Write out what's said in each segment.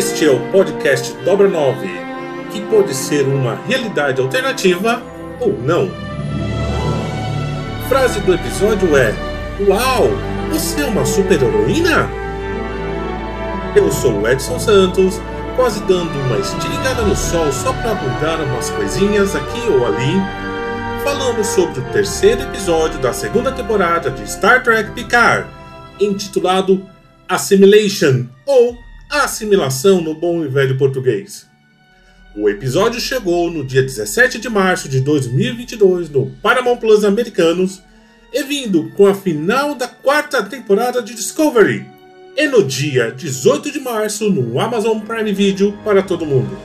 Este é o podcast Dobra 9, que pode ser uma realidade alternativa ou não. Frase do episódio é: Uau, você é uma super-heroína? Eu sou o Edson Santos, quase dando uma estirada no sol só para mudar umas coisinhas aqui ou ali, falando sobre o terceiro episódio da segunda temporada de Star Trek Picard, intitulado Assimilation ou a assimilação no bom e velho português. O episódio chegou no dia 17 de março de 2022 no Paramount Plus Americanos e vindo com a final da quarta temporada de Discovery, e no dia 18 de março no Amazon Prime Video para todo mundo.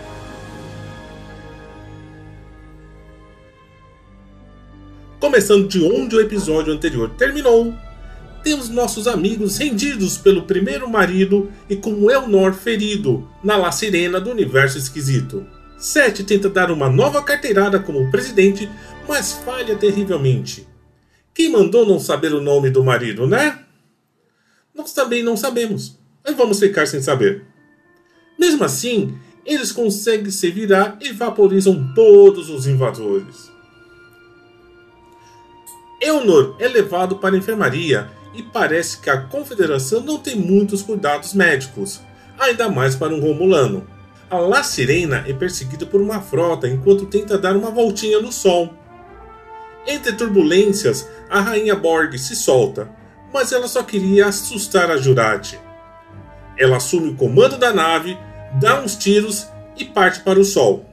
Começando de onde o episódio anterior terminou, temos nossos amigos rendidos pelo primeiro marido e com Elnor ferido na La Sirena do universo esquisito. Seth tenta dar uma nova carteirada como presidente, mas falha terrivelmente. Quem mandou não saber o nome do marido, né? Nós também não sabemos, mas vamos ficar sem saber. Mesmo assim, eles conseguem se virar e vaporizam todos os invasores. Elnor é levado para a enfermaria e parece que a Confederação não tem muitos cuidados médicos, ainda mais para um Romulano. A La Sirena é perseguida por uma frota enquanto tenta dar uma voltinha no Sol. Entre turbulências, a rainha Borg se solta, mas ela só queria assustar a Jurati. Ela assume o comando da nave, dá uns tiros e parte para o Sol.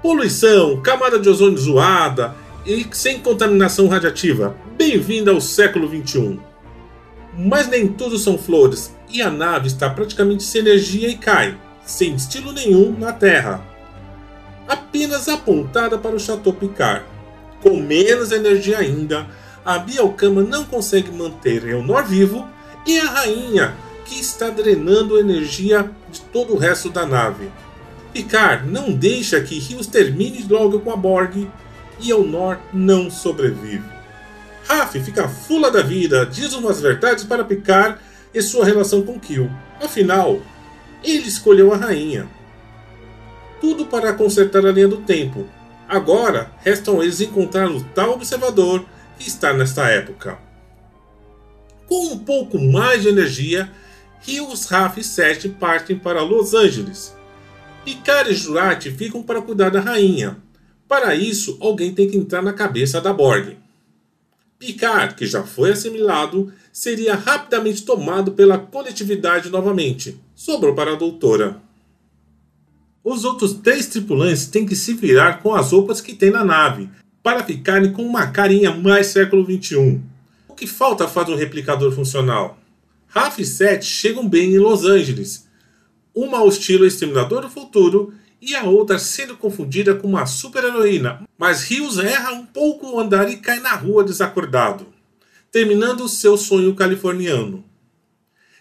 Poluição, camada de ozônio zoada e sem contaminação radiativa. Bem-vindo ao século XXI. Mas nem tudo são flores, e a nave está praticamente sem energia e cai, sem estilo nenhum, na Terra. Apenas apontada para o Chateau Picard. Com menos energia ainda, a Bielcama não consegue manter Elnor vivo e a rainha, que está drenando energia de todo o resto da nave. Picard não deixa que Rios termine logo com a Borg e Elnor não sobrevive. Raf fica fula da vida, diz umas verdades para Picard e sua relação com Kill. Afinal, ele escolheu a rainha. Tudo para consertar a linha do tempo. Agora, restam eles encontrar o tal observador que está nesta época. Com um pouco mais de energia, Rios, Raf e Sete partem para Los Angeles. Picard e Jurati ficam para cuidar da rainha. Para isso, alguém tem que entrar na cabeça da Borg. Picard, que já foi assimilado, seria rapidamente tomado pela coletividade novamente. Sobrou para a doutora. Os outros três tripulantes têm que se virar com as roupas que tem na nave, para ficarem com uma carinha mais século XXI. O que falta faz um replicador funcional? Raf e Seth chegam bem em Los Angeles, uma ao Exterminador do Futuro e a outra sendo confundida com uma super-heroína, mas Rios erra um pouco o andar e cai na rua desacordado, terminando seu sonho californiano.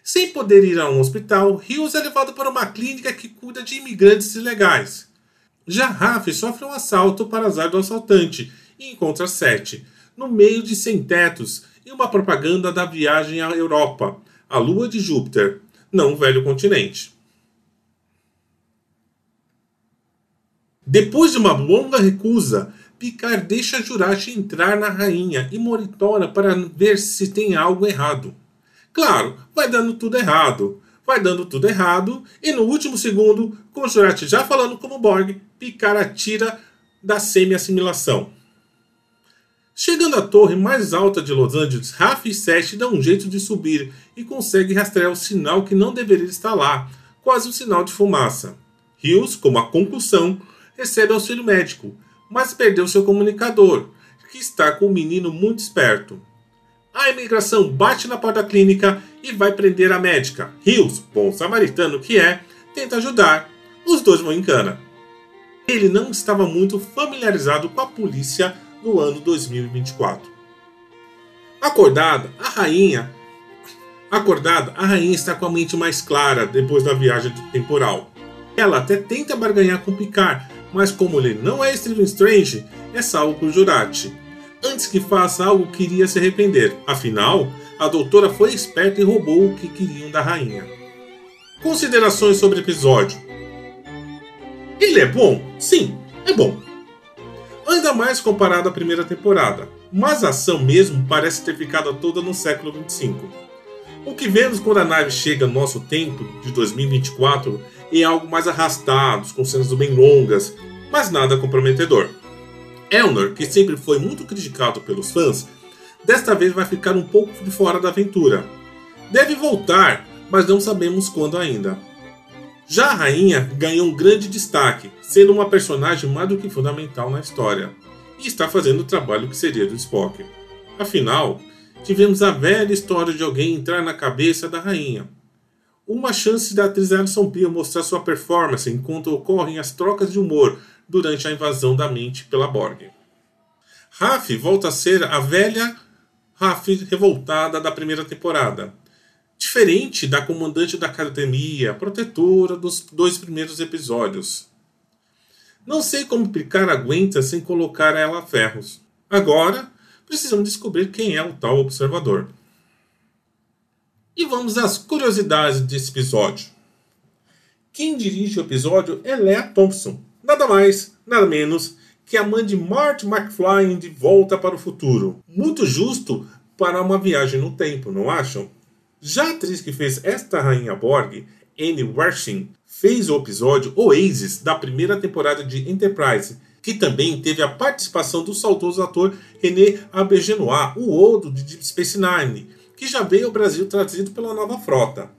Sem poder ir a um hospital, Rios é levado para uma clínica que cuida de imigrantes ilegais. Já Raf sofre um assalto para azar do assaltante e encontra Sete, no meio de sem-tetos e uma propaganda da viagem à Europa, a lua de Júpiter, não o velho continente. Depois de uma longa recusa, Picard deixa Jurati entrar na rainha e monitora para ver se tem algo errado. Claro, vai dando tudo errado. Vai dando tudo errado, e no último segundo, com Jurati já falando como Borg, Picard atira da semi-assimilação. Chegando à torre mais alta de Los Angeles, Raf e Seth dão um jeito de subir e consegue rastrear o sinal que não deveria estar lá, quase um sinal de fumaça. Rios, como a concussão, recebe auxílio médico, mas perdeu seu comunicador, que está com um menino muito esperto. A imigração bate na porta da clínica e vai prender a médica. Rios, bom samaritano que é, tenta ajudar. Os dois vão em cana. Ele não estava muito familiarizado com a polícia no ano 2024. Acordada, a rainha Acordada, a rainha está com a mente mais clara depois da viagem temporal. Ela até tenta barganhar com Picard, mas como ele não é Stephen Strange, é salvo por Jurati. Antes que faça algo que iria se arrepender, afinal, a doutora foi esperta e roubou o que queriam da rainha. Considerações sobre o episódio. Ele é bom? Sim, é bom. Ainda mais comparado à primeira temporada, mas a ação mesmo parece ter ficado toda no século 25. O que vemos quando a nave chega no nosso tempo, de 2024, em algo mais arrastados, com cenas bem longas, mas nada comprometedor. Elnor, que sempre foi muito criticado pelos fãs, desta vez vai ficar um pouco de fora da aventura. Deve voltar, mas não sabemos quando ainda. Já a rainha ganhou um grande destaque, sendo uma personagem mais do que fundamental na história, e está fazendo o trabalho que seria do Spock. Afinal, tivemos a velha história de alguém entrar na cabeça da rainha, uma chance da atriz Alison Pia mostrar sua performance enquanto ocorrem as trocas de humor durante a invasão da mente pela Borg. Raf volta a ser a velha Raf revoltada da primeira temporada, diferente da comandante da academia, protetora dos dois primeiros episódios. Não sei como Picard aguenta sem colocar ela a ferros. Agora, precisamos descobrir quem é o tal observador. E vamos às curiosidades desse episódio. Quem dirige o episódio é Lea Thompson, nada mais, nada menos que a mãe de Marty McFly de Volta para o Futuro. Muito justo para uma viagem no tempo, não acham? Já a atriz que fez esta rainha Borg, Anne Wershing, fez o episódio Oasis da primeira temporada de Enterprise, que também teve a participação do saudoso ator René Aubergenois, o Odo de Deep Space Nine, que já veio ao Brasil trazido pela nova frota.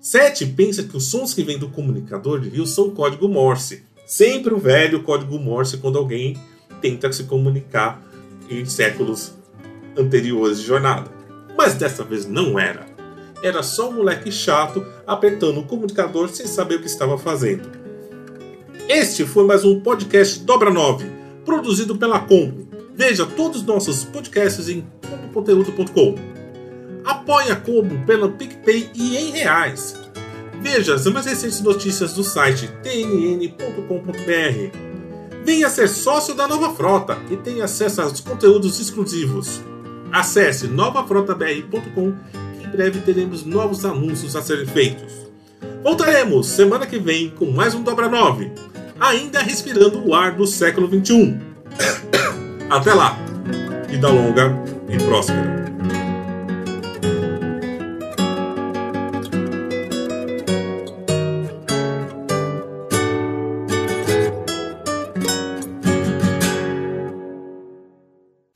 Sete pensa que os sons que vêm do comunicador de rio são código Morse. Sempre o velho código Morse quando alguém tenta se comunicar em séculos anteriores de jornada. Mas dessa vez não era. Era só um moleque chato apertando o comunicador sem saber o que estava fazendo. Este foi mais um podcast Dobra 9, produzido pela Combo. Veja todos os nossos podcasts em comboconteúdo.com. Apoie a Combo pelo PicPay e em reais. Veja as mais recentes notícias do site tnn.com.br. Venha ser sócio da nova frota e tenha acesso aos conteúdos exclusivos. Acesse novafrotabr.com que em breve teremos novos anúncios a serem feitos. Voltaremos semana que vem com mais um Dobra 9, ainda respirando o ar do século 21. Até lá! Vida longa e próspera!